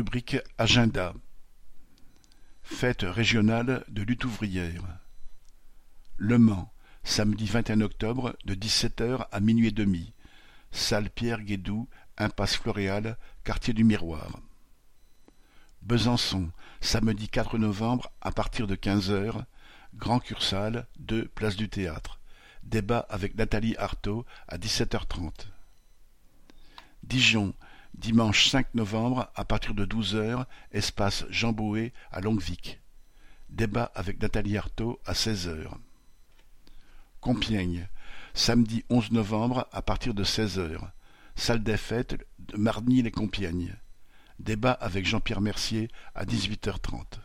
Rubrique Agenda Fête régionale de lutte ouvrière Le Mans, samedi 21 octobre de 17h à minuit et demi. Salle Pierre Guédou, impasse Floréal, quartier du Miroir. Besançon, samedi 4 novembre à partir de 15h, Grand Cursal, 2 place du Théâtre. Débat avec Nathalie Artaud à 17h30. Dijon, dimanche 5 novembre à partir de 12h, espace Jean Bouet à Longuevic. Débat avec Nathalie Artaud à 16h. Compiègne, samedi 11 novembre à partir de 16h. Salle des fêtes de Marny-les-Compiègnes. Débat avec Jean-Pierre Mercier à 18h30.